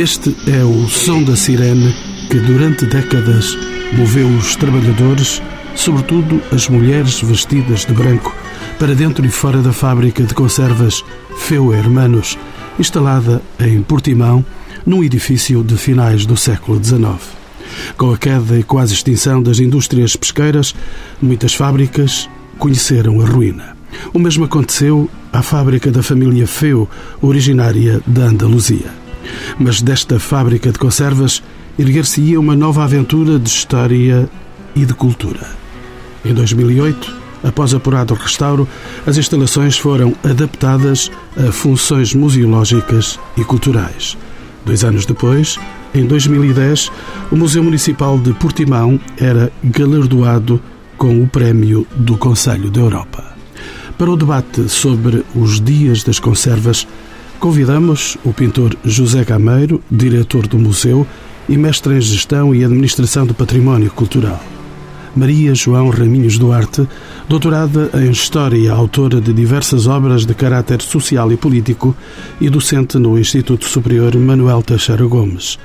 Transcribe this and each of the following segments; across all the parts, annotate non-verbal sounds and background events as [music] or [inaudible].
Este é o som da sirene que durante décadas moveu os trabalhadores, sobretudo as mulheres vestidas de branco, para dentro e fora da fábrica de conservas Feu Hermanos, instalada em Portimão, num edifício de finais do século XIX. Com a queda e quase extinção das indústrias pesqueiras, muitas fábricas conheceram a ruína. O mesmo aconteceu à fábrica da família Feu, originária da Andaluzia. Mas desta fábrica de conservas erguer-se-ia uma nova aventura de história e de cultura. Em 2008, após apurado restauro, as instalações foram adaptadas a funções museológicas e culturais. Dois anos depois, em 2010, o Museu Municipal de Portimão era galardoado com o Prémio do Conselho da Europa. Para o debate sobre os Dias das Conservas, convidamos o pintor José Gameiro, diretor do museu e mestre em Gestão e Administração do Património Cultural. Maria João Raminhos Duarte, doutorada em História e autora de diversas obras de caráter social e político e docente no Instituto Superior Manuel Teixeira Gomes.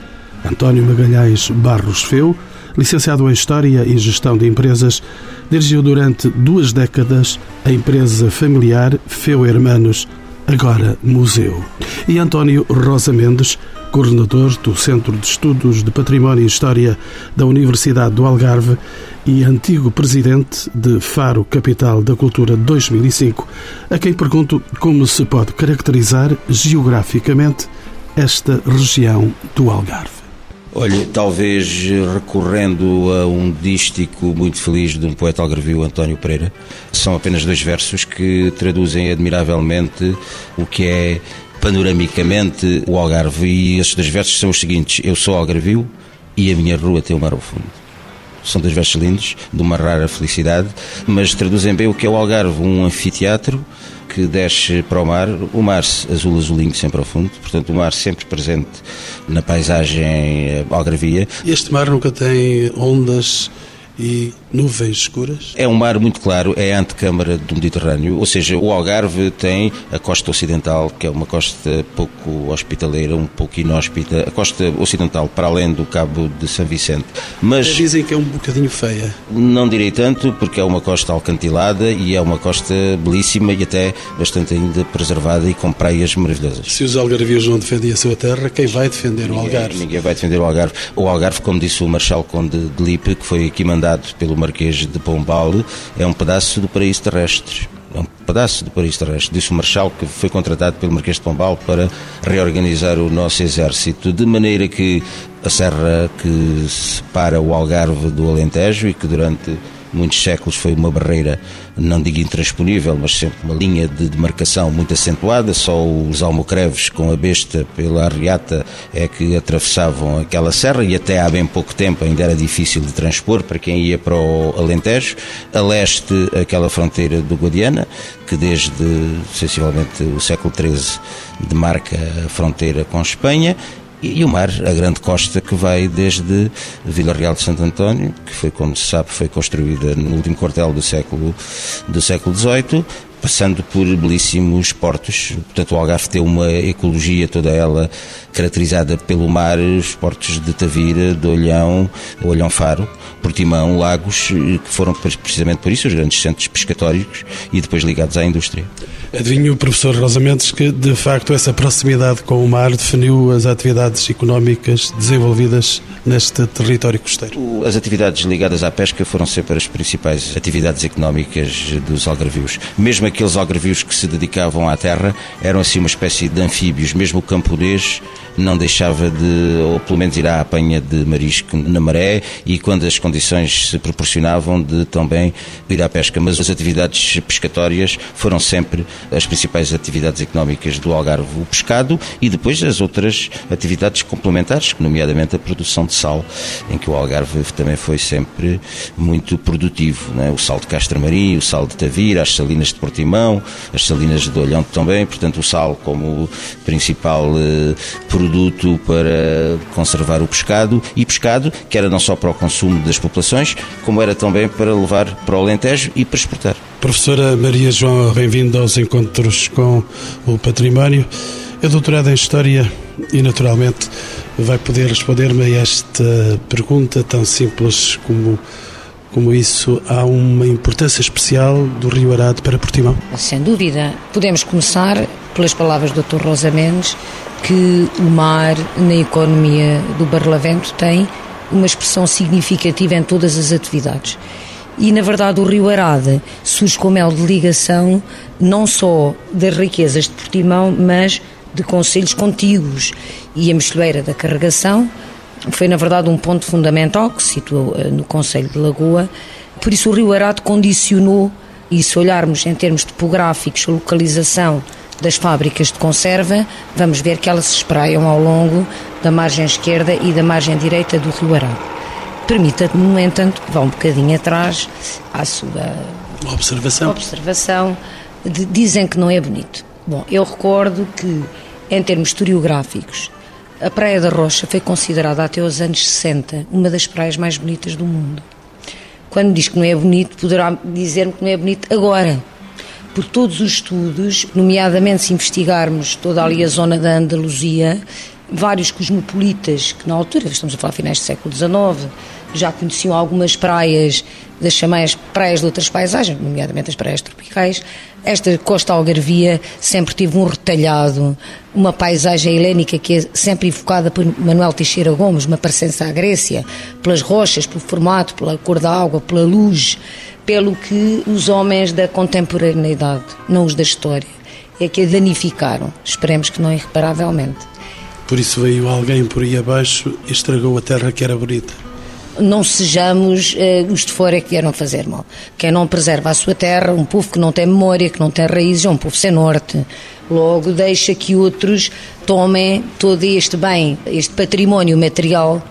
António Magalhães Barros Feu, licenciado em História e Gestão de Empresas, dirigiu durante duas décadas a empresa familiar Feu Hermanos, agora museu. E António Rosa Mendes, coordenador do Centro de Estudos de Património e História da Universidade do Algarve e antigo presidente de Faro Capital da Cultura 2005, a quem pergunto como se pode caracterizar geograficamente esta região do Algarve. Olha, talvez recorrendo a um dístico muito feliz de um poeta algarvio, António Pereira, são apenas dois versos que traduzem admiravelmente o que é panoramicamente o Algarve. E esses dois versos são os seguintes: Eu sou algarvio e a minha rua tem o mar ao fundo. São dois versos lindos, de uma rara felicidade, mas traduzem bem o que é o Algarve, um anfiteatro que desce para o mar, o mar azul azulinho sempre ao fundo, portanto o mar sempre presente na paisagem eh, algarvia. Este mar nunca tem ondas e nuvens escuras? É um mar muito claro, é a antecâmara do Mediterrâneo, ou seja, o Algarve tem a costa ocidental, que é uma costa pouco hospitaleira, um pouco inóspita, a costa ocidental para além do Cabo de São Vicente. Mas dizem que é um bocadinho feia. Não direi tanto, porque é uma costa alcantilada e é uma costa belíssima e até bastante ainda preservada e com praias maravilhosas. Se os algarvios não defendem a sua terra, quem vai defender ninguém, o Algarve? Ninguém vai defender o Algarve. O Algarve, como disse o Marshal Conde de Lipe, que foi aqui mandado pelo Marquês de Pombal, é um pedaço do paraíso terrestre. É um pedaço do paraíso terrestre. Disse o Marechal que foi contratado pelo Marquês de Pombal para reorganizar o nosso exército, de maneira que a serra que separa o Algarve do Alentejo e que durante muitos séculos foi uma barreira, não digo intransponível, mas sempre uma linha de demarcação muito acentuada. Só os almocreves com a besta pela arriata é que atravessavam aquela serra e até há bem pouco tempo ainda era difícil de transpor para quem ia para o Alentejo. A leste, aquela fronteira do Guadiana, que desde sensivelmente o século XIII demarca a fronteira com Espanha e o mar, a grande costa que vai desde Vila Real de Santo António, que foi, como se sabe, foi construída no último quartel do século, do século XVIII, passando por belíssimos portos. Portanto, o Algarve tem uma ecologia toda ela caracterizada pelo mar, os portos de Tavira, de Olhão, Olhão Faro, Portimão, Lagos, que foram precisamente por isso os grandes centros pescatórios e depois ligados à indústria. Adivinho, professor Rosa Mendes, que de facto essa proximidade com o mar definiu as atividades económicas desenvolvidas neste território costeiro. As atividades ligadas à pesca foram sempre as principais atividades económicas dos algarvios. Mesmo aqueles algarvios que se dedicavam à terra eram assim uma espécie de anfíbios. Mesmo o camponês não deixava de, ou pelo menos ir à apanha de marisco na maré e quando as condições se proporcionavam de também ir à pesca. Mas as atividades pescatórias foram sempre as principais atividades económicas do Algarve, o pescado e depois as outras atividades complementares, nomeadamente a produção de sal, em que o Algarve também foi sempre muito produtivo. É? O sal de Castramarim, o sal de Tavira, as salinas de Portimão, as salinas de Olhão também, portanto o sal como principal eh, produto para conservar o pescado e pescado que era não só para o consumo das populações, como era também para levar para o Alentejo e para exportar. Professora Maria João, bem-vinda aos encontros com o património. É doutorada em História e naturalmente vai poder responder-me a esta pergunta tão simples como como isso, há uma importância especial do Rio Arado para Portimão? Sem dúvida. Podemos começar pelas palavras do Dr. Rosa Mendes, que o mar na economia do Barlavento tem uma expressão significativa em todas as atividades. E, na verdade, o Rio Arade surge como elo de ligação não só das riquezas de Portimão, mas de conselhos contíguos. E a Mexilheira da Carregação foi, na verdade, um ponto fundamental que se situou eh, no Conselho de Lagoa. Por isso, o Rio Arado condicionou, e se olharmos em termos topográficos, a localização das fábricas de conserva, vamos ver que elas se espraiam ao longo da margem esquerda e da margem direita do Rio Arado. Permita, no entanto, que vá um bocadinho atrás à sua observação. observação de, dizem que não é bonito. Bom, eu recordo que, em termos historiográficos, a Praia da Rocha foi considerada até os anos 60 uma das praias mais bonitas do mundo. Quando diz que não é bonito, poderá dizer-me que não é bonito agora. Por todos os estudos, nomeadamente se investigarmos toda ali a zona da Andaluzia, vários cosmopolitas que na altura, estamos a falar finais do século XIX, já conheciam algumas praias das chamadas praias de outras paisagens, nomeadamente as praias tropicais. Esta costa algarvia sempre teve um retalhado, uma paisagem helénica que é sempre evocada por Manuel Teixeira Gomes, uma parecença à Grécia, pelas rochas, pelo formato, pela cor da água, pela luz, pelo que os homens da contemporaneidade, não os da história, é que a danificaram. Esperemos que não irreparavelmente. Por isso veio alguém por aí abaixo e estragou a terra que era bonita não sejamos uh, os de fora que vieram fazer mal. Quem não preserva a sua terra, um povo que não tem memória, que não tem raízes, é um povo sem norte. Logo, deixa que outros tomem todo este bem, este património material,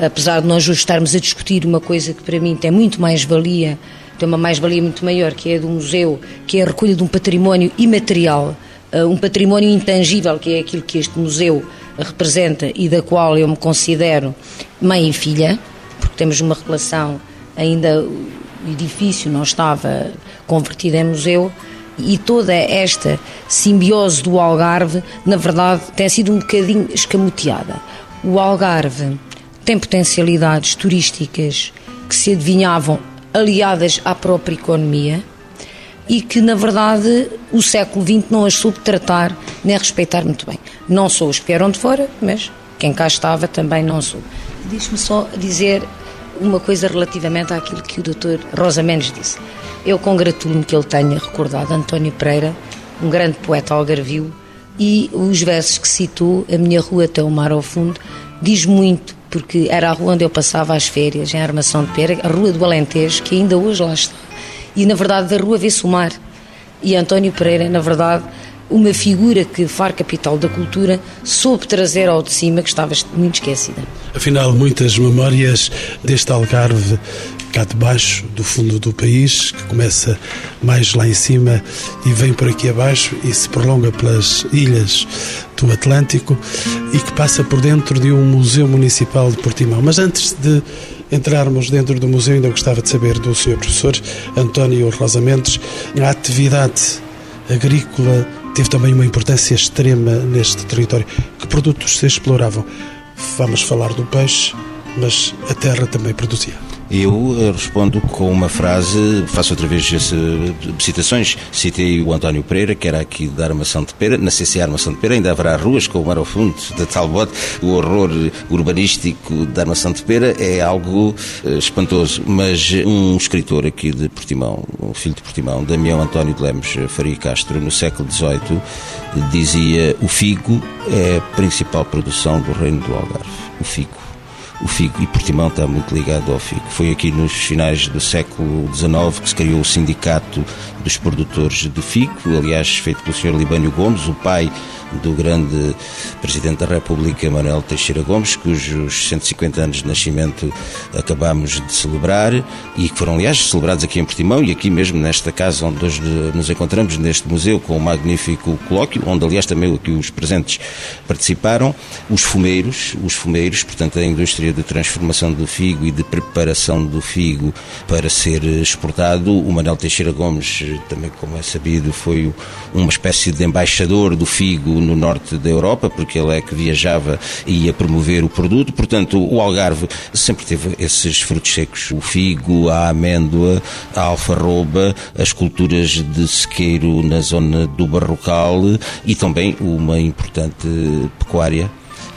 apesar de nós hoje estarmos a discutir uma coisa que para mim tem muito mais valia, tem uma mais-valia muito maior, que é do museu, que é a recolha de um património imaterial, uh, um património intangível, que é aquilo que este museu representa e da qual eu me considero mãe e filha porque temos uma relação, ainda o edifício não estava convertido em museu, e toda esta simbiose do Algarve, na verdade, tem sido um bocadinho escamoteada. O Algarve tem potencialidades turísticas que se adivinhavam aliadas à própria economia e que, na verdade, o século XX não as soube tratar nem respeitar muito bem. Não sou os que vieram de fora, mas quem cá estava também não soube. Deixe-me só dizer uma coisa relativamente àquilo que o Dr. Rosa Mendes disse. Eu congratulo-me que ele tenha recordado António Pereira, um grande poeta algarvio, e os versos que citou, A Minha Rua até o Mar ao Fundo, diz muito, porque era a rua onde eu passava as férias, em Armação de Pera, a Rua do Alentejo, que ainda hoje lá está. E, na verdade, da rua vê-se o mar. E António Pereira, na verdade, uma figura que Far Capital da Cultura soube trazer ao de cima, que estava muito esquecida. Afinal, muitas memórias deste Algarve cá debaixo, do fundo do país, que começa mais lá em cima e vem por aqui abaixo e se prolonga pelas ilhas do Atlântico e que passa por dentro de um museu municipal de Portimão. Mas antes de entrarmos dentro do museu, ainda gostava de saber do Sr. Professor António Rosa Mendes, a atividade agrícola teve também uma importância extrema neste território. Que produtos se exploravam? Vamos falar do peixe, mas a terra também produzia. Eu eh, respondo com uma frase, faço outra vez essa, citações, citei o António Pereira, que era aqui da Armação de Pera, na CCA Armação de Pera, ainda haverá ruas com o mar ao fundo, de Talbot, o horror urbanístico da Armação de Pera é algo uh, espantoso, mas um escritor aqui de Portimão, um filho de Portimão, Damião António de Lemos Faria Castro, no século XVIII, dizia o figo é a principal produção do reino do Algarve, o figo o figo, e Portimão está muito ligado ao figo. Foi aqui nos finais do século XIX que se criou o Sindicato dos Produtores de Figo, aliás, feito pelo Sr. Libânio Gomes, o pai do grande Presidente da República, Manuel Teixeira Gomes, cujos 150 anos de nascimento acabamos de celebrar e que foram, aliás, celebrados aqui em Portimão e aqui mesmo nesta casa onde hoje nos encontramos, neste museu, com um magnífico colóquio, onde, aliás, também aqui os presentes participaram. Os fumeiros, os fumeiros, portanto, a indústria de transformação do figo e de preparação do figo para ser exportado. O Manuel Teixeira Gomes também como é sabido, foi uma espécie de embaixador do figo no norte da Europa, porque ele é que viajava e ia promover o produto. Portanto, o Algarve sempre teve esses frutos secos: o figo, a amêndoa, a alfarroba, as culturas de sequeiro na zona do Barrocal e também uma importante pecuária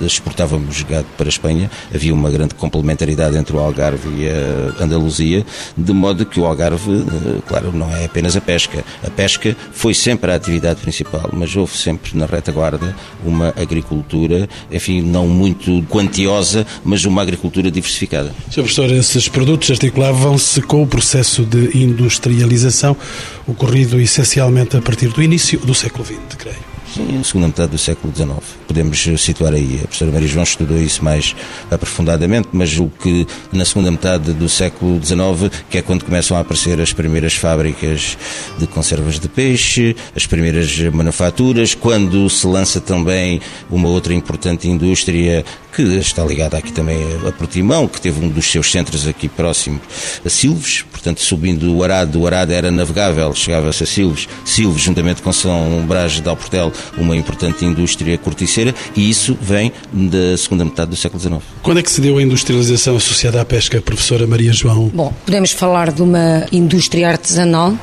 exportávamos gado para a Espanha, havia uma grande complementaridade entre o Algarve e a Andaluzia, de modo que o Algarve, eh, claro, não é apenas a pesca. A pesca foi sempre a atividade principal, mas houve sempre na retaguarda uma agricultura, enfim, não muito quantiosa, mas uma agricultura diversificada. Sr. Professor, esses produtos articulavam-se com o processo de industrialização ocorrido essencialmente a partir do início do século XX, creio. Sim, na segunda metade do século XIX. Podemos situar aí. A professora Maria João estudou isso mais aprofundadamente, mas o que na segunda metade do século XIX, que é quando começam a aparecer as primeiras fábricas de conservas de peixe, as primeiras manufaturas, quando se lança também uma outra importante indústria que está ligada aqui também a Portimão, que teve um dos seus centros aqui próximo a Silves, portanto subindo o Arado, o Arado era navegável, chegava-se a Silves, Silves juntamente com São Brás de Alportel, uma importante indústria corticeira, e isso vem da segunda metade do século XIX. Quando é que se deu a industrialização associada à pesca, professora Maria João? Bom, podemos falar de uma indústria artesanal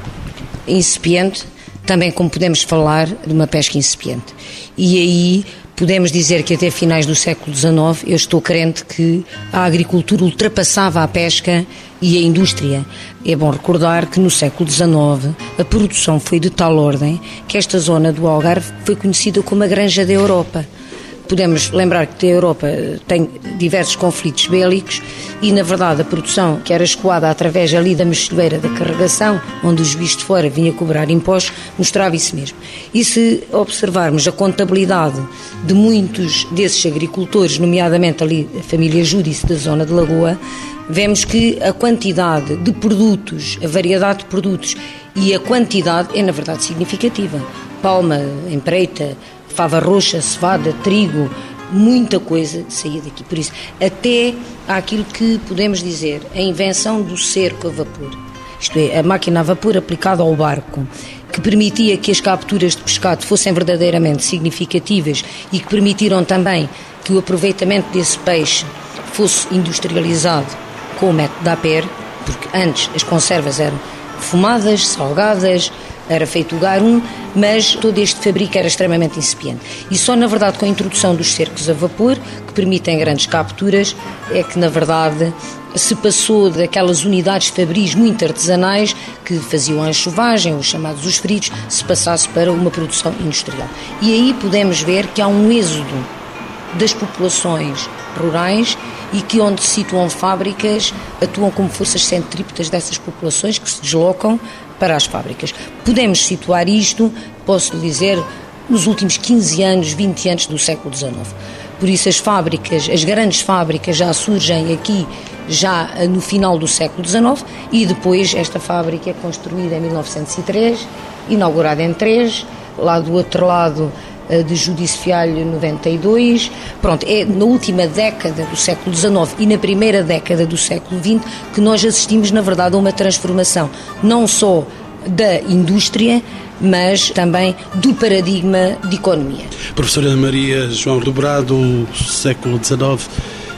incipiente, também como podemos falar de uma pesca incipiente. E aí Podemos dizer que até finais do século XIX eu estou crente que a agricultura ultrapassava a pesca e a indústria. É bom recordar que no século XIX a produção foi de tal ordem que esta zona do Algarve foi conhecida como a Granja da Europa podemos lembrar que a Europa tem diversos conflitos bélicos e, na verdade, a produção que era escoada através ali da mexilheira da carregação, onde o juiz de fora vinha cobrar impostos, mostrava isso mesmo. E se observarmos a contabilidade de muitos desses agricultores, nomeadamente ali a família Júdice da zona de Lagoa, vemos que a quantidade de produtos, a variedade de produtos e a quantidade é, na verdade, significativa. Palma, empreita, fava roxa, cevada, trigo, muita coisa saía daqui. Por isso, até aquilo que podemos dizer, a invenção do cerco a vapor, isto é, a máquina a vapor aplicada ao barco, que permitia que as capturas de pescado fossem verdadeiramente significativas e que permitiram também que o aproveitamento desse peixe fosse industrializado com o método da PER, porque antes as conservas eram fumadas, salgadas, era feito o garum, mas todo este fabrico era extremamente incipiente. E só, na verdade, com a introdução dos cercos a vapor, que permitem grandes capturas, é que, na verdade, se passou daquelas unidades fabris muito artesanais que faziam a enxovagem, os chamados os fritos, se passasse para uma produção industrial. E aí podemos ver que há um êxodo das populações rurais e que onde se situam fábricas atuam como forças centrípetas dessas populações que se deslocam para as fábricas. Podemos situar isto, posso lhe dizer, nos últimos 15 anos, 20 anos do século XIX. Por isso as fábricas, as grandes fábricas já surgem aqui já no final do século XIX e depois esta fábrica é construída em 1903, inaugurada em 3, lá do outro lado eh, de Judice Fialho 92. Pronto, é na última década do século XIX e na primeira década do século XX que nós assistimos, na verdade, a uma transformação não só da indústria, mas também do paradigma de economia. Professora Maria João Dobrado, século XIX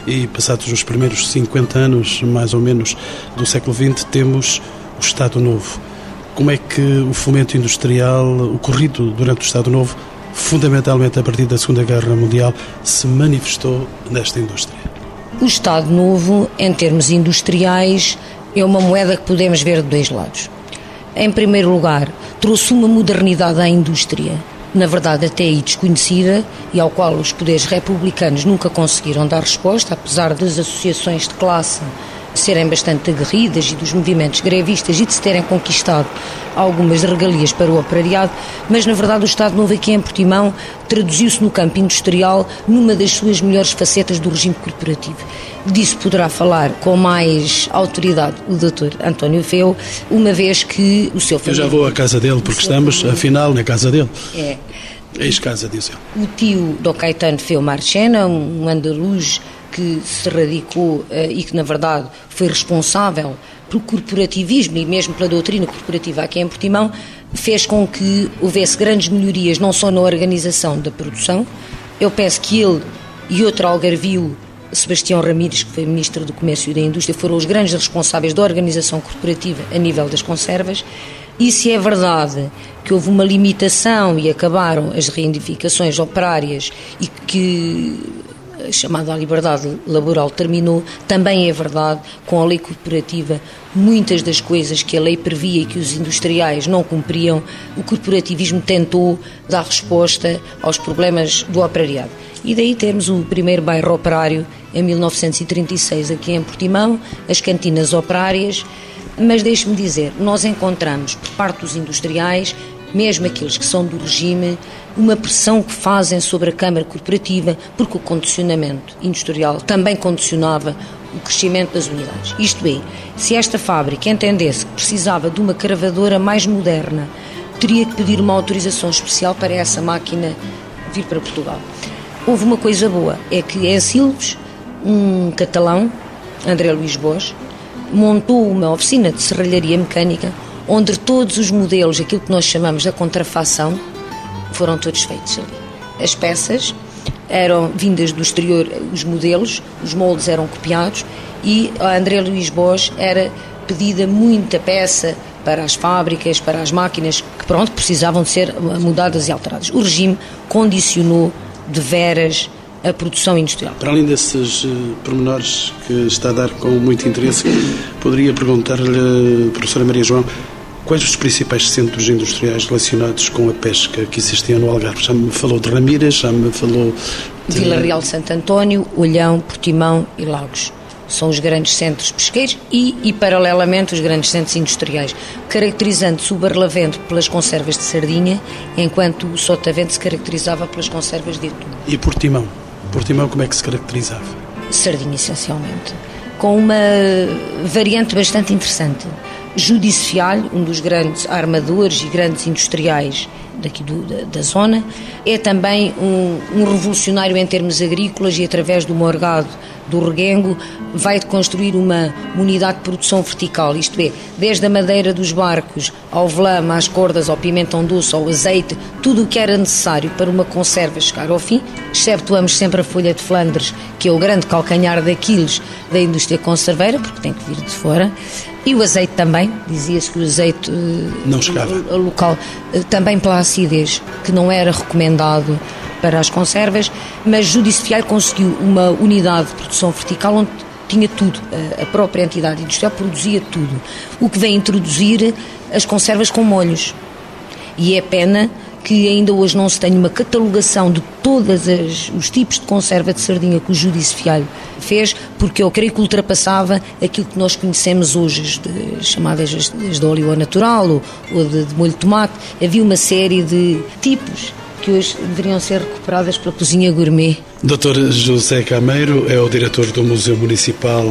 e passados os primeiros 50 anos, mais ou menos, do século XX, temos o Estado Novo. Como é que o fomento industrial ocorrido durante o Estado Novo fundamentalmente a partir da Segunda Guerra Mundial, se manifestou nesta indústria. O Estado Novo, em termos industriais, é uma moeda que podemos ver de dois lados. Em primeiro lugar, trouxe uma modernidade à indústria, na verdade até aí desconhecida, e ao qual os poderes republicanos nunca conseguiram dar resposta, apesar das associações de classe serem bastante aguerridas e dos movimentos grevistas e de se terem conquistado algumas regalias para o operariado, mas na verdade o Estado Novo aqui em Portimão traduziu-se no campo industrial numa das suas melhores facetas do regime corporativo. Disso poderá falar com mais autoridade o Dr. António Feu, uma vez que o seu família... Eu já vou à casa dele, porque estamos, afinal, na casa dele. É. Ex-casa, diz ele. O tio do Caetano Feu Marchena, um andaluz que se radicou uh, e que, na verdade, foi responsável pelo corporativismo e mesmo pela doutrina corporativa aqui em Portimão, fez com que houvesse grandes melhorias, não só na organização da produção. Eu penso que ele e outro algarvio, Sebastião Ramires, que foi Ministro do Comércio e da Indústria, foram os grandes responsáveis da organização corporativa a nível das conservas. E se é verdade que houve uma limitação e acabaram as reivindicações operárias e que chamada liberdade laboral terminou, também é verdade, com a lei corporativa, muitas das coisas que a lei previa e que os industriais não cumpriam, o corporativismo tentou dar resposta aos problemas do operariado. E daí temos o primeiro bairro operário em 1936 aqui em Portimão, as cantinas operárias, mas deixe-me dizer, nós encontramos por parte dos industriais mesmo aqueles que são do regime, uma pressão que fazem sobre a Câmara Corporativa, porque o condicionamento industrial também condicionava o crescimento das unidades. Isto é, se esta fábrica entendesse que precisava de uma cravadora mais moderna, teria que pedir uma autorização especial para essa máquina vir para Portugal. Houve uma coisa boa, é que em Silves, um catalão, André Luís Bosch, montou uma oficina de serralharia mecânica onde todos os modelos, aquilo que nós chamamos da contrafação, foram todos feitos ali. As peças eram vindas do exterior, os modelos, os moldes eram copiados e a André Luís Bosch era pedida muita peça para as fábricas, para as máquinas que pronto precisavam de ser mudadas e alteradas. O regime condicionou de veras a produção industrial. Para além desses uh, pormenores que está a dar com muito interesse, poderia perguntar-lhe, professora Maria João, Quais os principais centros industriais relacionados com a pesca que existiam no Algarve? Já me falou de Ramírez, já me falou de... Vila Real de Santo António, Olhão, Portimão e Lagos. São os grandes centros pesqueiros e, e paralelamente, os grandes centros industriais, caracterizando-se o Barlavento pelas conservas de sardinha, enquanto o Sotavento se caracterizava pelas conservas de atum. E Portimão? Portimão como é que se caracterizava? Sardinha, essencialmente. Com uma variante bastante interessante Judicial, um dos grandes armadores e grandes industriais daqui do, da, da, zona, é também um, um, revolucionário em termos agrícolas e através do morgado do reguengo vai construir uma unidade de produção vertical, isto é, desde a madeira dos barcos ao velame, às cordas, ao pimentão doce, ao azeite, tudo o que era necessário para uma conserva chegar ao fim, exceptuamos sempre a folha de Flandres, que é o grande calcanhar daqueles da indústria conserveira, porque tem que vir de fora, e o azeite também, dizia-se que o azeite não chegava. local, eh, também pela acidez, que não era recomendado para as conservas, mas Judicial conseguiu uma unidade de produção vertical onde tinha tudo, a própria entidade industrial produzia tudo, o que vem introduzir as conservas com molhos. E é pena que ainda hoje não se tem uma catalogação de todos os tipos de conserva de sardinha que o Judice Fialho fez, porque eu creio que ultrapassava aquilo que nós conhecemos hoje, de, chamadas de óleo natural ou, ou de, de molho de tomate. Havia uma série de tipos que hoje deveriam ser recuperadas pela cozinha gourmet. Dr. José Cameiro é o diretor do Museu Municipal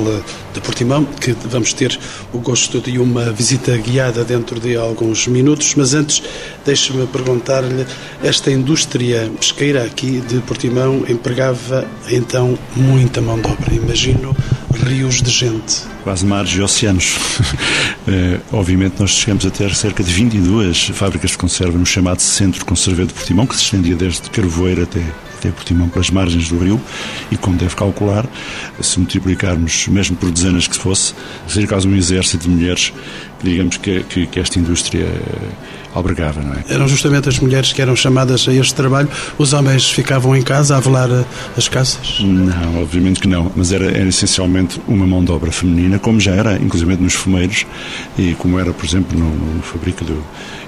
de Portimão, que vamos ter o gosto de uma visita guiada dentro de alguns minutos, mas antes deixe-me perguntar-lhe, esta indústria pesqueira aqui de Portimão empregava então muita mão de obra, imagino rios de gente. Quase mares e oceanos. é, [laughs] obviamente nós chegamos a ter cerca de 22 fábricas de conserva no chamado Centro Conserveiro de Portimão, que se estendia desde Carvoeiro até até Portimão, pelas margens do rio, e como deve calcular, se multiplicarmos, mesmo por dezenas que fosse, seria quase um exército de mulheres, digamos, que, que, que esta indústria albergava, não é? Eram justamente as mulheres que eram chamadas a este trabalho, os homens ficavam em casa a velar eh, as casas? Não, obviamente que não, mas era, era essencialmente uma mão de obra feminina, como já era, inclusive nos fumeiros, e como era, por exemplo, no, no fabrico do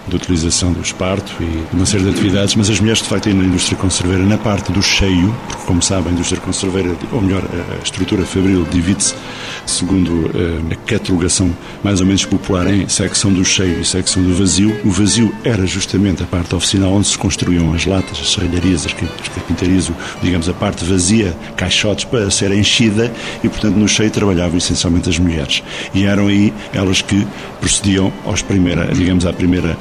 de utilização do esparto e uma série de atividades, mas as mulheres, de facto, aí na indústria conserveira, na parte do cheio, porque, como sabem, a indústria conserveira, ou melhor, a estrutura fabril divide-se segundo eh, a catalogação mais ou menos popular em secção do cheio e secção do vazio. O vazio era justamente a parte oficinal onde se construíam as latas, as serralharias, as carpintarias, digamos, a parte vazia, caixotes para ser enchida e, portanto, no cheio trabalhavam essencialmente as mulheres. E eram aí elas que procediam aos primeira, digamos, à primeira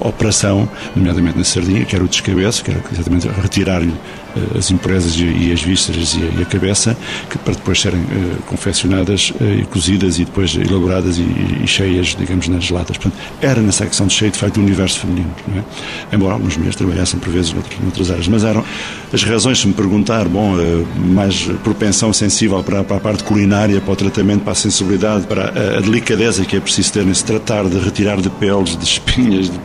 operação, nomeadamente na sardinha, que era o descabeço, que era exatamente retirar-lhe as empresas e, as vísceras e a, cabeça, que para depois serem confeccionadas e cozidas e depois elaboradas e, cheias, digamos, nas latas. Portanto, era na secção de cheio, de facto, o universo feminino, não é? Embora algumas mulheres trabalhassem por vezes noutras, noutras áreas. Mas eram as razões, se me perguntar, bom, mais propensão sensível para, para a parte culinária, para o tratamento, para a sensibilidade, para a, a delicadeza que é preciso ter nesse tratar de retirar de peles, de espinhas. De...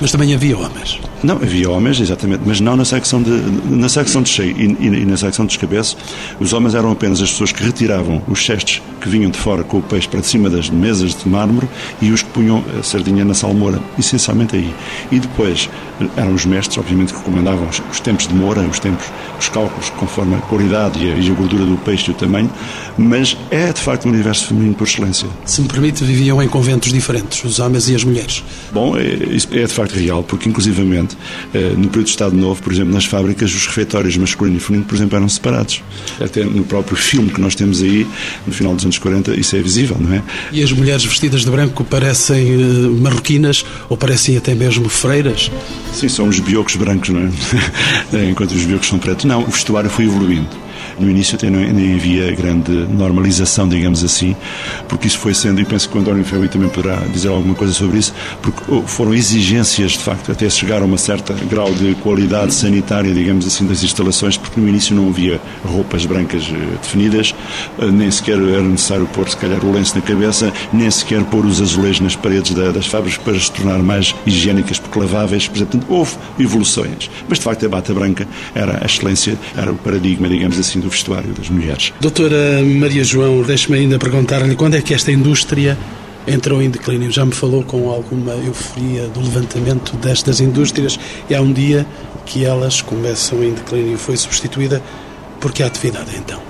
Mas também havia homens. Não, havia homens, exatamente, mas não na secção de, na secção de cheio e, e, na secção de descabeço. Os homens eram apenas as pessoas que retiravam os cestos que vinham de fora com o peixe para cima das mesas de mármore e os que punham a sardinha na salmoura, essencialmente aí. E depois eram os mestres, obviamente, que comandavam os, os tempos de moura, os tempos, os cálculos conforme a qualidade e a, e a gordura do peixe e o tamanho, mas é de facto um universo feminino por excelência. Se me permite, viviam em conventos diferentes, os homens e as mulheres. Bom, é, isso é de facto real, porque inclusivamente eh, no período de Estado Novo, por exemplo, nas fábricas, os refeitórios masculino e feminino, por exemplo, eram separados. Até no próprio filme que nós temos aí, no final dos anos 40, isso é visível, não é? E as mulheres vestidas de branco parecem uh, marroquinas ou parecem até mesmo freiras? Sim, são os biocos brancos, não é? [laughs] Enquanto os biocos são pretos. Não, o vestuário foi evoluindo. No início até nem havia grande normalização, digamos assim, porque isso foi sendo, e penso que o António Ferro também poderá dizer alguma coisa sobre isso, porque oh, foram exigências, de facto, até chegar a um certo grau de qualidade sanitária, digamos assim, das instalações, porque no início não havia roupas brancas eh, definidas, eh, nem sequer era necessário pôr, se calhar, o lenço na cabeça, nem sequer pôr os azulejos nas paredes das fábricas para se tornar mais higiênicas, porque laváveis, por exemplo, houve evoluções. Mas, de facto, a bata branca era a excelência, era o paradigma, digamos assim, do vestuário das mulheres. Doutora Maria João, deixe-me ainda perguntar-lhe quando é que esta indústria entrou em declínio. Já me falou com alguma euforia do levantamento destas indústrias e há um dia que elas começam em declínio. Foi substituída por que atividade então?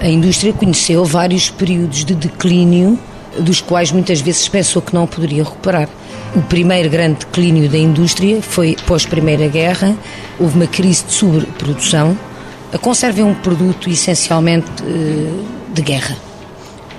A indústria conheceu vários períodos de declínio, dos quais muitas vezes pensou que não poderia recuperar. O primeiro grande declínio da indústria foi pós-Primeira Guerra, houve uma crise de sobreprodução, a conserva é um produto essencialmente eh, de guerra.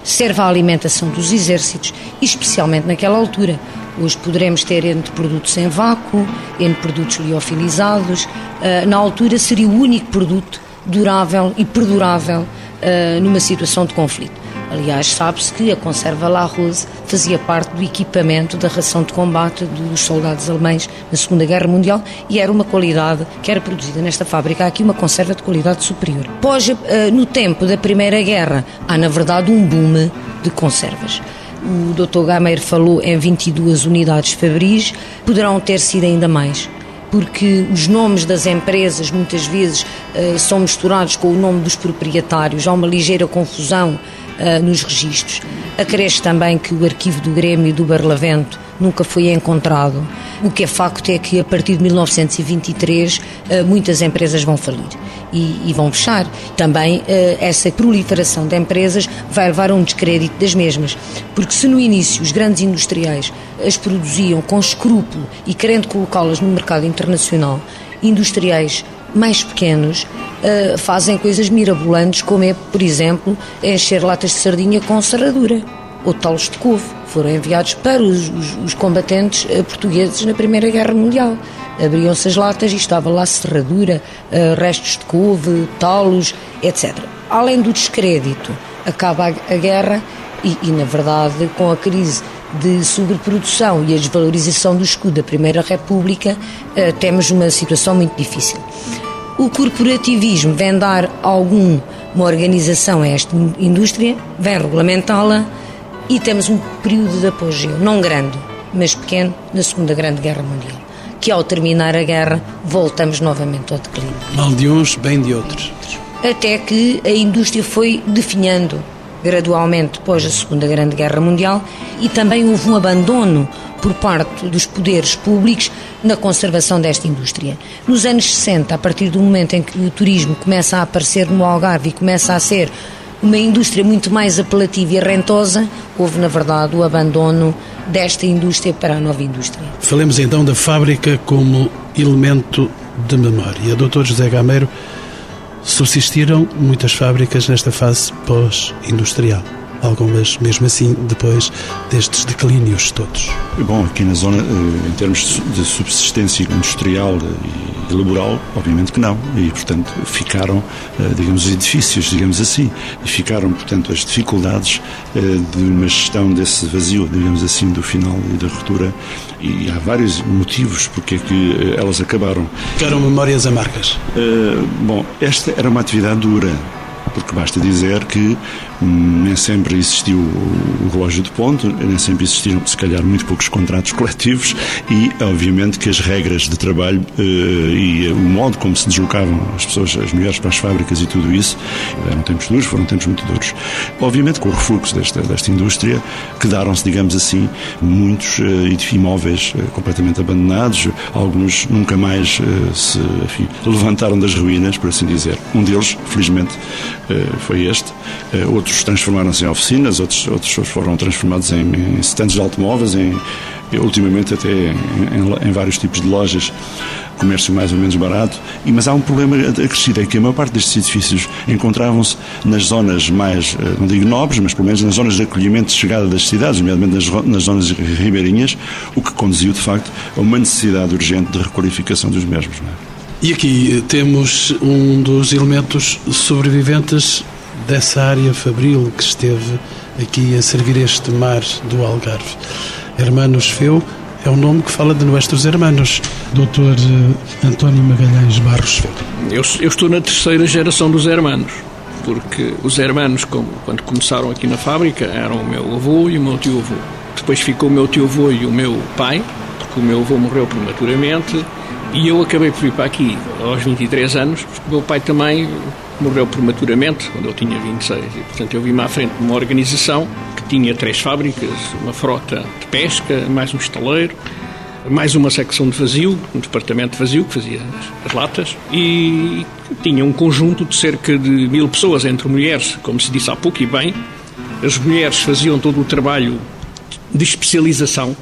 Serve à alimentação dos exércitos, especialmente naquela altura. Hoje poderemos ter entre produtos em vácuo, entre produtos liofilizados. Eh, na altura seria o único produto durável e perdurável eh, numa situação de conflito. Aliás, sabe-se que a conserva La Rose fazia parte do equipamento da ração de combate dos soldados alemães na Segunda Guerra Mundial e era uma qualidade que era produzida nesta fábrica. Há aqui uma conserva de qualidade superior. Pós, eh, no tempo da Primeira Guerra, há na verdade um boom de conservas. O Dr. Gameiro falou em 22 unidades fabris, poderão ter sido ainda mais porque os nomes das empresas muitas vezes uh, são misturados com o nome dos proprietários, há uma ligeira confusão uh, nos registros. Acresce também que o arquivo do Grêmio do Barlavento nunca foi encontrado. O que é facto é que a partir de 1923 uh, ah, muitas empresas vão falir e, e vão fechar. Também uh, essa proliferação de empresas vai levar a um descrédito das mesmas, porque se no início os grandes industriais as produziam com escrúpulo e querendo colocá-las no mercado internacional, industriais mais pequenos uh, fazem coisas mirabolantes, como é, por exemplo, encher latas de sardinha com serradura ou talos de couve. Foram enviados para os, os, os combatentes uh, portugueses na Primeira Guerra Mundial. Abriam-se as latas e estava lá serradura, uh, restos de couve, talos, etc. Além do descrédito, acaba a, a guerra e, e, na verdade, com a crise de sobreprodução e a desvalorização do escudo da Primeira República, temos uma situação muito difícil. O corporativismo vem dar alguma organização a esta indústria, vem regulamentá-la e temos um período de apogeu, não grande, mas pequeno, na Segunda Grande Guerra Mundial. Que ao terminar a guerra, voltamos novamente ao declínio. Mal de uns, bem de outros. Até que a indústria foi definhando gradualmente depois da Segunda Grande Guerra Mundial e também houve um abandono por parte dos poderes públicos na conservação desta indústria. Nos anos 60, a partir do momento em que o turismo começa a aparecer no Algarve e começa a ser uma indústria muito mais apelativa e rentosa, houve, na verdade, o abandono desta indústria para a nova indústria. Falemos então da fábrica como elemento de memória. Dr. José Gameiro, subsistiram muitas fábricas nesta fase pós-industrial. Algumas mesmo assim depois destes declínios todos. Bom, aqui na zona, eh, em termos de subsistência industrial e laboral, obviamente que não. E, portanto, ficaram, eh, digamos, os edifícios, digamos assim, e ficaram, portanto, as dificuldades eh, de uma gestão desse vazio, digamos assim, do final e da ruptura. E há vários motivos porque é que elas acabaram. Ficaram memórias amargas? Uh, bom, esta era uma atividade dura porque basta dizer que hum, nem sempre existiu o relógio de ponto, nem sempre existiram, se calhar, muito poucos contratos coletivos e, obviamente, que as regras de trabalho uh, e o modo como se deslocavam as pessoas, as mulheres para as fábricas e tudo isso, eram tempos duros, foram tempos muito duros. Obviamente, com o refluxo desta, desta indústria, quedaram-se, digamos assim, muitos uh, imóveis uh, completamente abandonados, alguns nunca mais se enfim, levantaram das ruínas, por assim dizer. Um deles, felizmente, eh, foi este. Eh, outros transformaram-se em oficinas, outros, outros foram transformados em, em stands de automóveis, em, ultimamente até em, em, vários tipos de lojas, comércio mais ou menos barato. E, mas há um problema acrescido, é que a maior parte destes edifícios encontravam-se nas zonas mais, eh, não digo nobres, mas pelo menos nas zonas de acolhimento de chegada das cidades, nomeadamente nas, nas zonas ribeirinhas, o que conduziu, de facto, a uma necessidade urgente de requalificação dos mesmos. Não é? E aqui temos um dos elementos sobreviventes dessa área fabril que esteve aqui a servir este mar do Algarve. Hermanos Feu é um nome que fala de nossos hermanos. Doutor eh, António Magalhães Barros Feu. Eu, eu, estou na terceira geração dos hermanos, porque os hermanos, como, quando começaram aqui na fábrica, eram o meu avô e o meu tio-avô. Depois ficou o meu tio-avô e o meu pai, porque o meu avô morreu prematuramente e eu acabei por vir para aqui aos 23 anos, porque meu pai também morreu prematuramente, quando eu tinha 26. E, portanto, eu vim-me à frente de uma organização que tinha três fábricas, uma frota de pesca, mais um estaleiro, mais uma secção de vazio, um departamento de vazio que fazia as, as latas, e tinha um conjunto de cerca de mil pessoas, entre mulheres, como se disse há pouco e bem. As mulheres faziam todo o trabalho de especialização,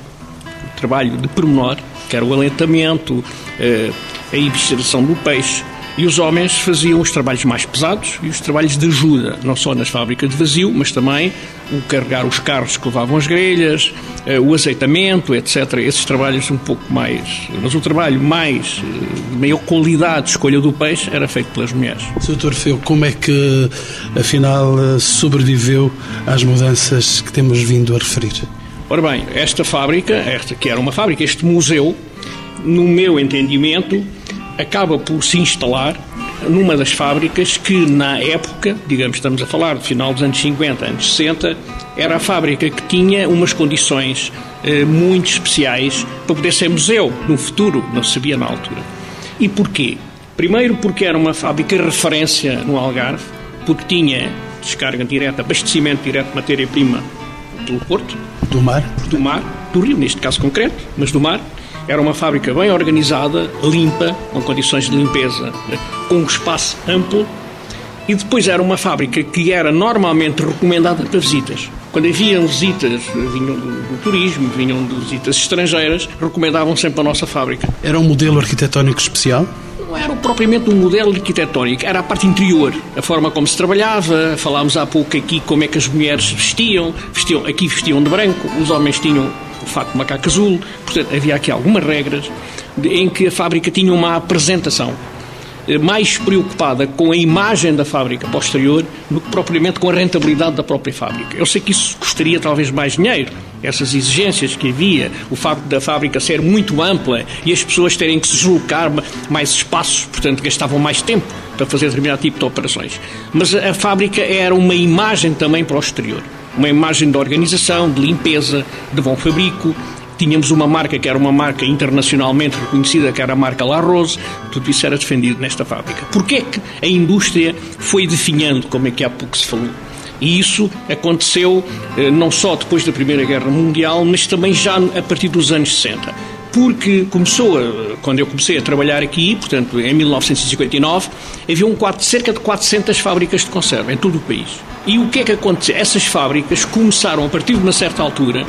trabalho de pormenor, que era o alentamento, eh, a investigação do peixe. E os homens faziam os trabalhos mais pesados e os trabalhos de ajuda, não só nas fábricas de vazio, mas também o carregar os carros que levavam as grelhas, eh, o azeitamento, etc. Esses trabalhos um pouco mais. Mas o trabalho mais eh, de maior qualidade de escolha do peixe era feito pelas mulheres. Sr. Feu, como é que afinal sobreviveu às mudanças que temos vindo a referir? Ora bem, esta fábrica, esta que era uma fábrica, este museu, no meu entendimento, acaba por se instalar numa das fábricas que, na época, digamos, estamos a falar do final dos anos 50, anos 60, era a fábrica que tinha umas condições eh, muito especiais para poder ser museu no futuro, não se sabia na altura. E porquê? Primeiro porque era uma fábrica referência no Algarve, porque tinha descarga direta, abastecimento direto de matéria-prima pelo Porto, do mar? Do mar, do rio, neste caso concreto, mas do mar. Era uma fábrica bem organizada, limpa, com condições de limpeza, com um espaço amplo. E depois era uma fábrica que era normalmente recomendada para visitas. Quando haviam visitas, vinham do, do, turismo, vinham de visitas estrangeiras, recomendavam sempre a nossa fábrica. Era um modelo arquitetónico especial? Não era propriamente um modelo arquitetónico, era a parte interior, a forma como se trabalhava. Falámos há pouco aqui como é que as mulheres vestiam, vestiam aqui vestiam de branco, os homens tinham o fato de macaco azul, portanto havia aqui algumas regras em que a fábrica tinha uma apresentação mais preocupada com a imagem da fábrica posterior do que propriamente com a rentabilidade da própria fábrica. Eu sei que isso custaria talvez mais dinheiro, essas exigências que havia, o facto da fábrica ser muito ampla e as pessoas terem que se deslocar mais espaços, portanto gastavam mais tempo para fazer determinado tipo de operações. Mas a fábrica era uma imagem também para o exterior. Uma imagem de organização, de limpeza, de bom fabrico, Tínhamos uma marca que era uma marca internacionalmente reconhecida, que era a marca La Rose, tudo isso era defendido nesta fábrica. Porquê é que a indústria foi definhando, como é que há pouco se falou? E isso aconteceu eh, não só depois da Primeira Guerra Mundial, mas também já a partir dos anos 60. Porque começou, a, quando eu comecei a trabalhar aqui, portanto em 1959, havia um, cerca de 400 fábricas de conserva em todo o país. E o que é que aconteceu? Essas fábricas começaram, a partir de uma certa altura,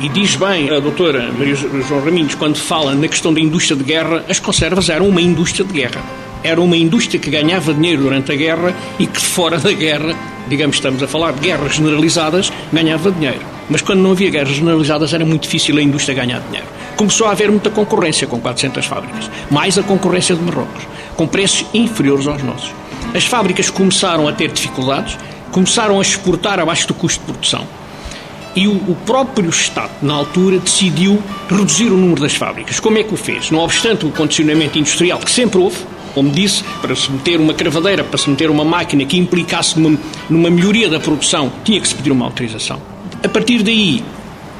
e diz bem a doutora Maria João Raminhos, quando fala na questão da indústria de guerra, as conservas eram uma indústria de guerra. Era uma indústria que ganhava dinheiro durante a guerra e que fora da guerra digamos, estamos a falar de guerras generalizadas, ganhava dinheiro. Mas quando não havia guerras generalizadas era muito difícil a indústria ganhar dinheiro. Começou a haver muita concorrência com 400 fábricas, mais a concorrência de Marrocos, com preços inferiores aos nossos. As fábricas começaram a ter dificuldades, começaram a exportar abaixo do custo de produção. E o, o, próprio Estado, na altura, decidiu reduzir o número das fábricas. Como é que o fez? Não obstante o condicionamento industrial que sempre houve, como disse, para se meter uma cravadeira, para se meter uma máquina que implicasse numa, numa melhoria da produção, tinha que se pedir uma autorização. A partir daí,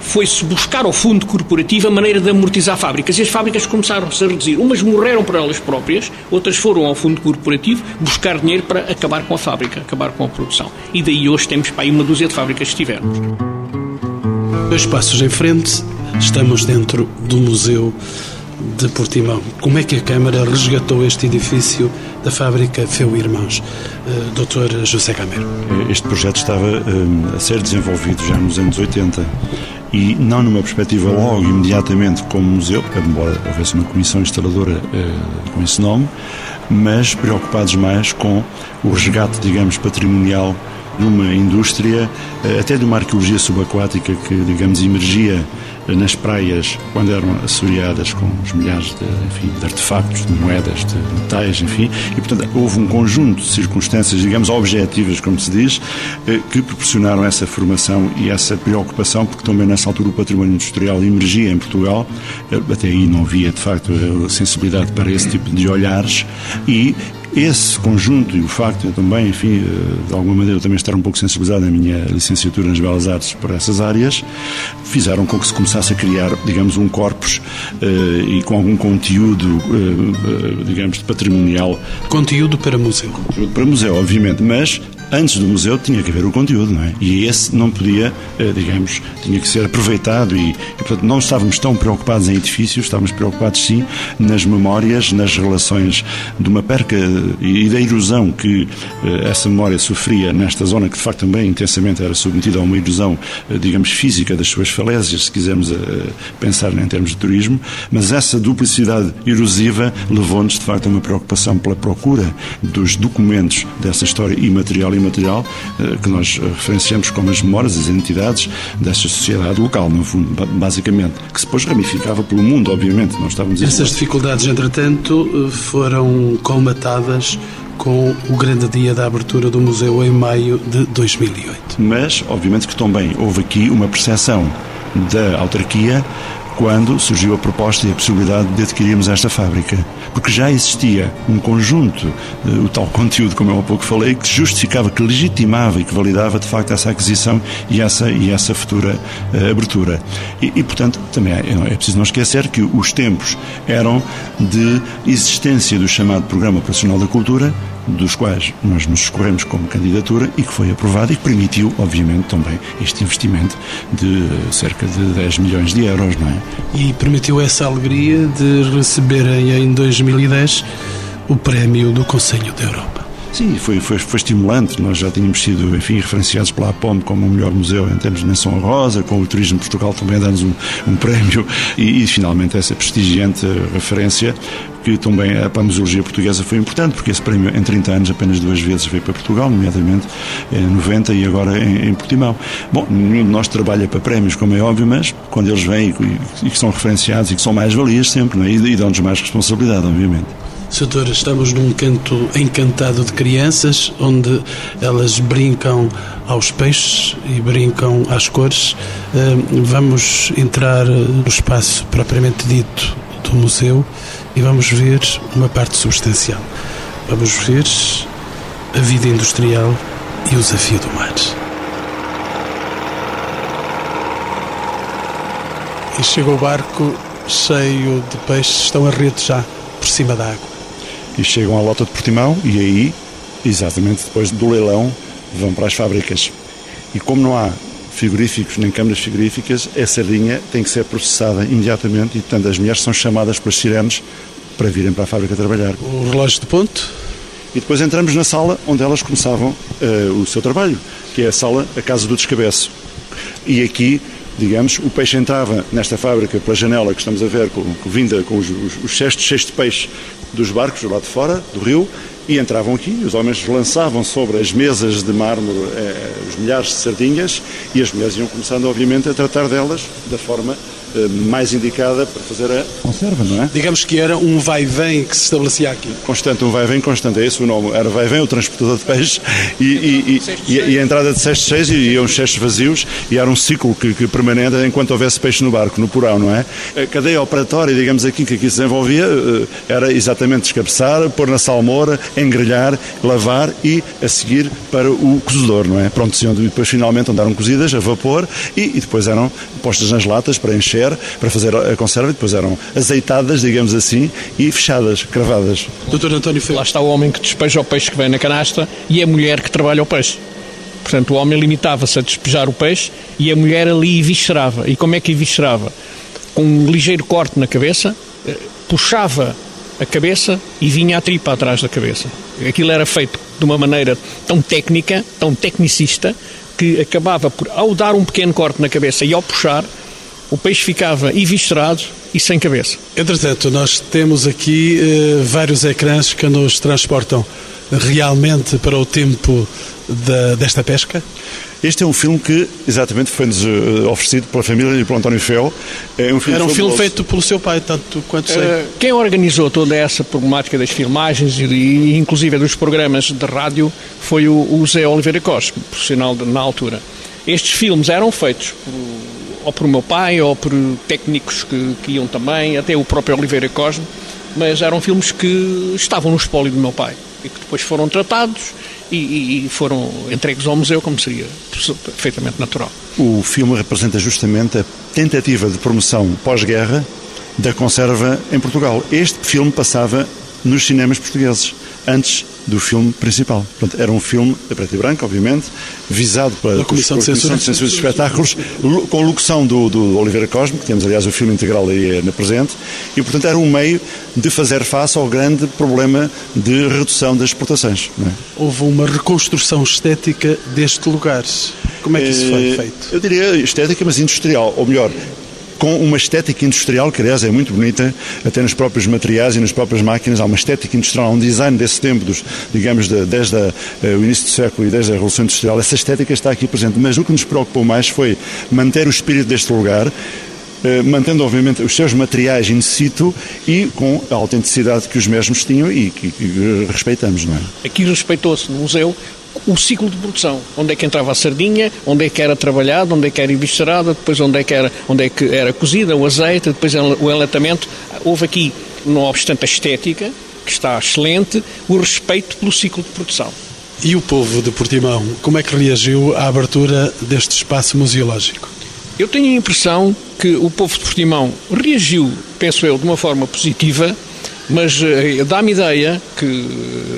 foi-se buscar ao fundo corporativo a maneira de amortizar fábricas e as fábricas começaram-se a reduzir. Umas morreram por elas próprias, outras foram ao fundo corporativo buscar dinheiro para acabar com a fábrica, acabar com a produção. E daí hoje temos para aí uma dúzia de fábricas que tivemos. Dois passos em frente, estamos dentro do Museu de Portimão. Como é que a Câmara resgatou este edifício da fábrica Feu Irmãos? Uh, Dr. José Camero. Este projeto estava uh, a ser desenvolvido já nos anos 80 e não numa perspectiva logo, imediatamente, como museu, embora houvesse uma comissão instaladora uh, com esse nome, mas preocupados mais com o resgate, digamos, patrimonial de uma indústria, até de uma arqueologia subaquática que, digamos, emergia nas praias, quando eram assoreadas com os milhares de, enfim, de artefactos, de moedas, de metais, enfim, e portanto houve um conjunto de circunstâncias, digamos, objetivas, como se diz, eh, que proporcionaram essa formação e essa preocupação, porque também nessa altura o património industrial emergia em Portugal, eh, até aí não havia de facto a sensibilidade para esse tipo de olhares, e esse conjunto e o facto de também, enfim, eh, de alguma maneira também estar um pouco sensibilizado na minha licenciatura nas Belas Artes por essas áreas, fizeram com que se começasse a criar, digamos, um corpus uh, e com algum conteúdo, uh, digamos, patrimonial. Conteúdo para museu. Conteúdo para museu, obviamente, mas antes do museu tinha que haver o conteúdo, não é? E esse não podia, eh, digamos, tinha que ser aproveitado e, e, portanto, não estávamos tão preocupados em edifícios, estávamos preocupados, sim, nas memórias, nas relações de uma perca e da erosão que eh, essa memória sofria nesta zona, que de facto também intensamente era submetida a uma eh, digamos, física das suas falésias, se quisermos pensar em termos de turismo, mas essa duplicidade erosiva levou-nos, de facto, a uma preocupação pela procura dos documentos dessa história imaterial material eh, que nós eh, referenciamos como as memórias, as entidades dessa sociedade local, no fundo, basicamente, que se depois ramificava pelo mundo, obviamente. Nós estávamos Essas dificuldades, entretanto, eh, foram colmatadas com o grande dia da abertura do museu em maio de 2008. Mas, obviamente, que também houve aqui uma percepção da autarquia quando surgiu a proposta e a possibilidade de adquirirmos esta fábrica. Porque já existia um conjunto, eh, o tal conteúdo, como eu há pouco falei, que justificava, que legitimava e que validava de facto essa aquisição e essa, e essa futura uh, abertura. E, e, portanto, também é, é preciso não esquecer que os tempos eram de existência do chamado Programa Operacional da Cultura, dos quais nós nos escorremos como candidatura e que foi aprovado e que permitiu, obviamente, também este investimento de cerca de 10 milhões de euros, não é? E permitiu essa alegria de receberem em 2010 o prémio do Conselho da Europa. Sim, foi, foi, foi estimulante. Nós já tínhamos sido, enfim, referenciados pela APOM como o melhor museu em termos de menção rosa, com o Turismo Portugal também a dar-nos um, um prémio e, e, finalmente, essa prestigiante referência que também para a museologia portuguesa foi importante, porque esse prémio em 30 anos apenas duas vezes veio para Portugal, nomeadamente em 90 e agora em, em Portimão. Bom, nenhum de nós trabalha para prémios, como é óbvio, mas quando eles vêm e, e que são referenciados e que são mais valias sempre, não é? e, e dão-nos mais responsabilidade, obviamente. Doutor, estamos num canto encantado de crianças, onde elas brincam aos peixes e brincam às cores. Vamos entrar no espaço propriamente dito do museu e vamos ver uma parte substancial. Vamos ver a vida industrial e o desafio do mar. E chega o barco cheio de peixes, estão a rede já por cima da água. E chegam à lota de Portimão e aí, exatamente depois do leilão, vão para as fábricas. E como não há frigoríficos nem câmaras frigoríficas, a sardinha tem que ser processada imediatamente e, portanto, as mulheres são chamadas pelas sirenes para virem para a fábrica trabalhar. O relógio de ponto? E depois entramos na sala onde elas começavam uh, o seu trabalho, que é a sala, a casa do descabeço. E aqui, digamos, o peixe entrava nesta fábrica pela janela que estamos a ver, com, com vinda com os, os, os cestos cheios de peixe dos barcos do lado de fora, do rio, e entravam aqui, os homens lançavam sobre as mesas de mármore eh, os milhares de sardinhas e as mulheres iam começando, obviamente, a tratar delas da forma mais indicada para fazer a conserva, não é? Digamos que era um vai-vem que se estabelecia aqui. Constante, um vai-vem constante, é esse o nome. Era vai-vem, o transportador de peixe e, e, e, e, a entrada de cestos cheios e iam cestos vazios e era um ciclo que, que, permanente enquanto houvesse peixe no barco, no porão, não é? A cadeia operatória, digamos aqui, que aqui se desenvolvia eh, era exatamente descabeçar, pôr na salmoura, engrelhar, lavar e a seguir para o cozedor, não é? Pronto, e depois finalmente andaram cozidas a vapor e, e depois eram postas nas latas para encher para fazer a conserva e depois eram azeitadas, digamos assim, e fechadas, cravadas. Doutor António Filho. Lá está o homem que despeja o peixe que vem na canasta e a mulher que trabalha o peixe. Portanto, o homem limitava-se a despejar o peixe e a mulher ali eviscerava. E como é que eviscerava? Com um ligeiro corte na cabeça, eh, puxava a cabeça e vinha a tripa atrás da cabeça. Aquilo era feito de uma maneira tão técnica, tão tecnicista, que acabava por, ao dar um pequeno corte na cabeça e ao puxar, o peixe ficava eviscerado e sem cabeça. Entretanto, nós temos aqui eh, vários ecrãs que nos transportam realmente para o tempo desta pesca? Este é um filme que, exatamente, foi-nos uh, oferecido pela família e pelo António Fel. É um filme Era um filme feito pelo seu pai, tanto quanto sei. Uh, quem organizou toda essa problemática das filmagens e, e inclusive dos programas de rádio foi o, o Zé Oliveira Costa, profissional de, na altura. Estes filmes eram feitos por ou por meu pai, ou por técnicos que, que iam também, até o próprio Oliveira Cosme, mas eram filmes que estavam no espólio do meu pai e que depois foram tratados e, e, foram entregues ao museu, como seria perfeitamente natural. O filme representa justamente a tentativa de promoção pós-guerra da conserva em Portugal. Este filme passava nos cinemas portugueses, antes do filme principal. Portanto, era um filme a preto e branco, obviamente, visado pela Comissão de Censura, de Censura dos Espetáculos, com locução do, do Oliveira Cosme, que temos, aliás, o filme integral aí eh, na presente, e, portanto, era um meio de fazer face ao grande problema de redução das exportações. É? Houve uma reconstrução estética deste lugar. Como é que isso foi eh, feito? Eu diria estética, mas industrial, ou melhor, com uma estética industrial, que aliás é muito bonita, até nos próprios materiais e nas próprias máquinas, há uma estética industrial, um design desse tempo, dos, digamos, de, desde a, uh, o início do século e desde a Revolução Industrial, essa estética está aqui presente. Mas o que nos preocupou mais foi manter o espírito deste lugar, eh, mantendo obviamente os seus materiais in situ e com a autenticidade que os mesmos tinham e que, que respeitamos, não é? Aqui respeitou-se no museu o ciclo de produção, onde é que entrava a sardinha, onde é que era trabalhada, onde é que era eviscerada, depois onde é que era, onde é que era cozida, o azeite, depois o enlatamento. Houve aqui, não obstante a estética, que está excelente, o respeito pelo ciclo de produção. E o povo de Portimão, como é que reagiu à abertura deste espaço museológico? Eu tenho a impressão que o povo de Portimão reagiu, penso eu, de uma forma positiva, mas uh, dá-me ideia que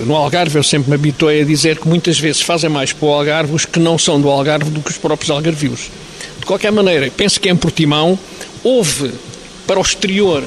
no Algarve eu sempre me habituei a dizer que muitas vezes fazem mais para o Algarve os que não são do Algarve do que os próprios algarvios. De qualquer maneira, penso que em Portimão houve para o exterior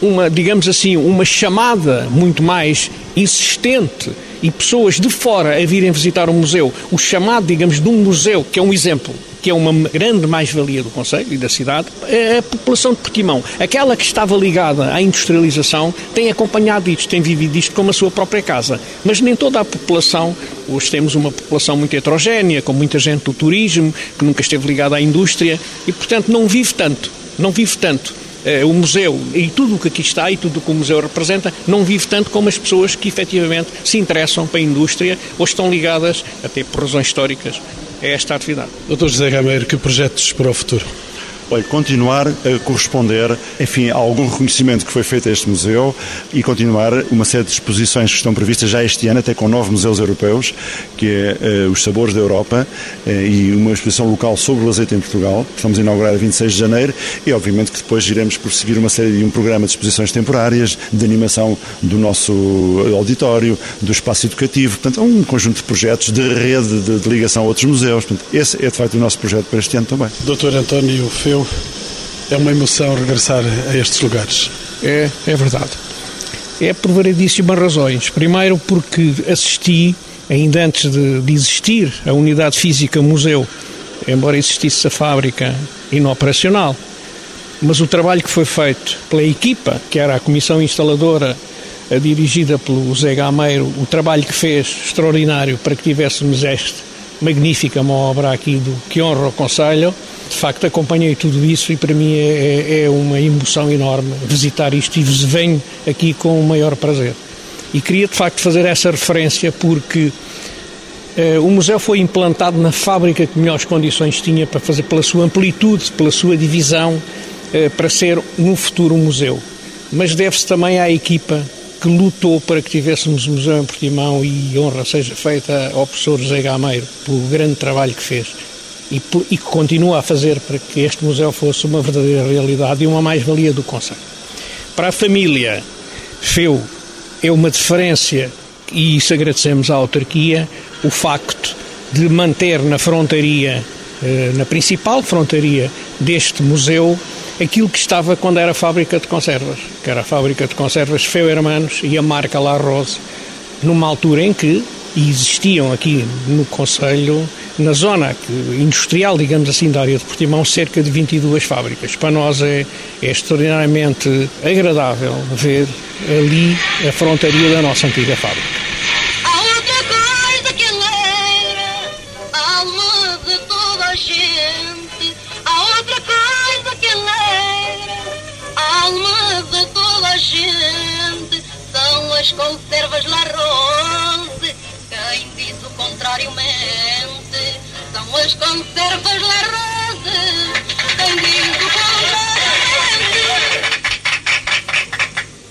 uma, digamos assim, uma chamada muito mais insistente e pessoas de fora a virem visitar o museu. O chamado, digamos, de um museu, que é um exemplo que é uma grande mais-valia do Conselho e da cidade, é a população de Portimão. Aquela que estava ligada à industrialização tem acompanhado isto, tem vivido isto como a sua própria casa. Mas nem toda a população, hoje temos uma população muito heterogénea, com muita gente do turismo, que nunca esteve ligada à indústria e, portanto, não vive tanto. Não vive tanto. Eh, o museu e tudo o que aqui está e tudo o que o museu representa não vive tanto como as pessoas que efetivamente se interessam para a indústria ou estão ligadas, até por razões históricas, é esta atividade. Doutor José Gameiro, que projetos para o futuro? Olha, continuar a corresponder, enfim, a algum reconhecimento que foi feito a este museu e continuar uma série de exposições que estão previstas já este ano, até com nove museus europeus, que é uh, Os Sabores da Europa uh, e uma exposição local sobre o azeite em Portugal, que estamos a inaugurar a 26 de janeiro, e obviamente que depois iremos prosseguir uma série de um programa de exposições temporárias, de animação do nosso auditório, do espaço educativo, portanto, um conjunto de projetos de rede de, de ligação a outros museus. Portanto, esse é de facto o nosso projeto para este ano também. Doutor António Feu, é uma emoção regressar a estes lugares. É, é verdade. É por variedíssimas razões. Primeiro, porque assisti, ainda antes de, de existir a unidade física museu, embora existisse a fábrica inoperacional, mas o trabalho que foi feito pela equipa, que era a comissão instaladora dirigida pelo Zé Gameiro, o trabalho que fez extraordinário para que tivéssemos esta magnífica obra aqui do que honra o Conselho. De facto, acompanhei tudo isso e para mim é, é, é uma emoção enorme visitar isto e venho aqui com o maior prazer. E queria de facto fazer essa referência porque eh, o museu foi implantado na fábrica que melhores condições tinha para fazer, pela sua amplitude, pela sua divisão, eh, para ser no futuro um museu. Mas deve-se também à equipa que lutou para que tivéssemos o Museu em Portimão e honra seja feita ao professor José Gameiro pelo grande trabalho que fez e, que continua a fazer para que este museu fosse uma verdadeira realidade e uma mais-valia do Conselho. Para a família, FEU é uma deferência e isso agradecemos à autarquia, o facto de manter na frontaria, eh, na principal frontaria deste museu, aquilo que estava quando era fábrica de conservas, que era a fábrica de conservas Feu Hermanos e a marca La Rose, numa altura em que existiam aqui no Conselho, na zona industrial, digamos assim, da área de Portimão, cerca de 22 fábricas. Para nós é, é extraordinariamente agradável ver ali a frontaria da nossa antiga fábrica.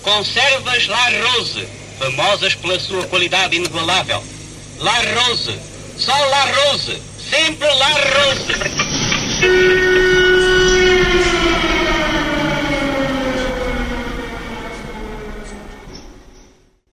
Conservas La Rose, famosas pela sua qualidade inigualável. La Rose, só La Rose, sempre La Rose.